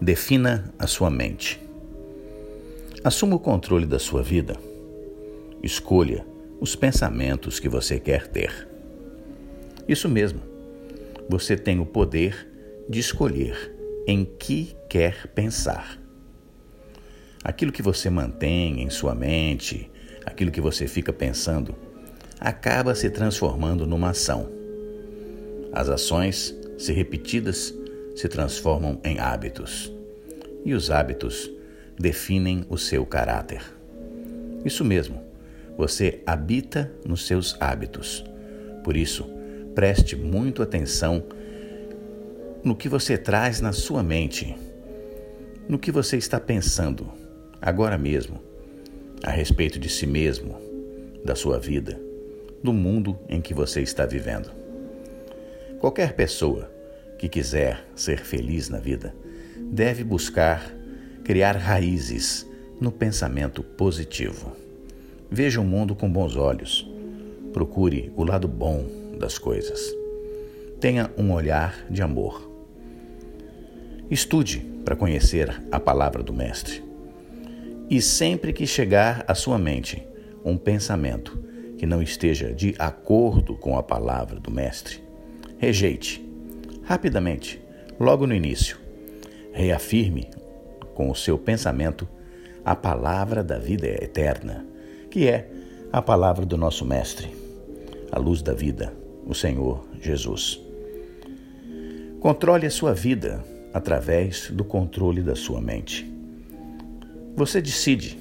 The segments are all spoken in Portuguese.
Defina a sua mente. Assuma o controle da sua vida. Escolha os pensamentos que você quer ter. Isso mesmo, você tem o poder de escolher em que quer pensar. Aquilo que você mantém em sua mente, aquilo que você fica pensando, acaba se transformando numa ação. As ações, se repetidas, se transformam em hábitos. E os hábitos definem o seu caráter. Isso mesmo, você habita nos seus hábitos. Por isso, preste muito atenção no que você traz na sua mente, no que você está pensando agora mesmo a respeito de si mesmo, da sua vida, do mundo em que você está vivendo. Qualquer pessoa que quiser ser feliz na vida deve buscar criar raízes no pensamento positivo. Veja o mundo com bons olhos. Procure o lado bom das coisas. Tenha um olhar de amor. Estude para conhecer a palavra do Mestre. E sempre que chegar à sua mente um pensamento que não esteja de acordo com a palavra do Mestre, rejeite rapidamente, logo no início. Reafirme com o seu pensamento a palavra da vida eterna, que é a palavra do nosso Mestre, a luz da vida, o Senhor Jesus. Controle a sua vida através do controle da sua mente. Você decide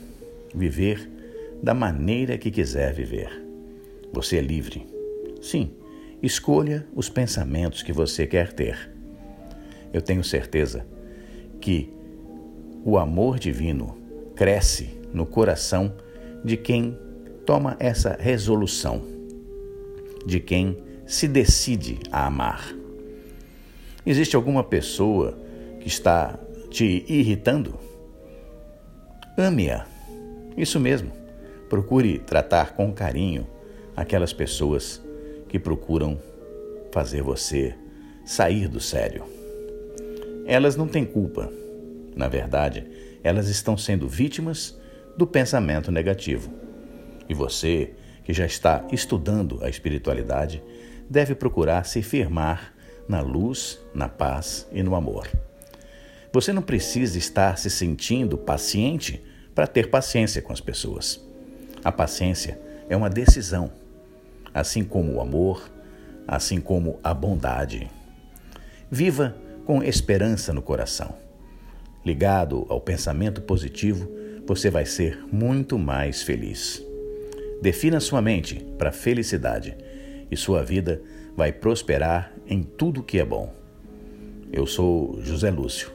viver da maneira que quiser viver. Você é livre. Sim, Escolha os pensamentos que você quer ter. Eu tenho certeza que o amor divino cresce no coração de quem toma essa resolução, de quem se decide a amar. Existe alguma pessoa que está te irritando? Ame-a. Isso mesmo. Procure tratar com carinho aquelas pessoas que procuram fazer você sair do sério. Elas não têm culpa. Na verdade, elas estão sendo vítimas do pensamento negativo. E você, que já está estudando a espiritualidade, deve procurar se firmar na luz, na paz e no amor. Você não precisa estar se sentindo paciente para ter paciência com as pessoas. A paciência é uma decisão assim como o amor, assim como a bondade. Viva com esperança no coração. Ligado ao pensamento positivo, você vai ser muito mais feliz. Defina sua mente para a felicidade e sua vida vai prosperar em tudo que é bom. Eu sou José Lúcio,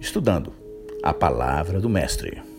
estudando a palavra do Mestre.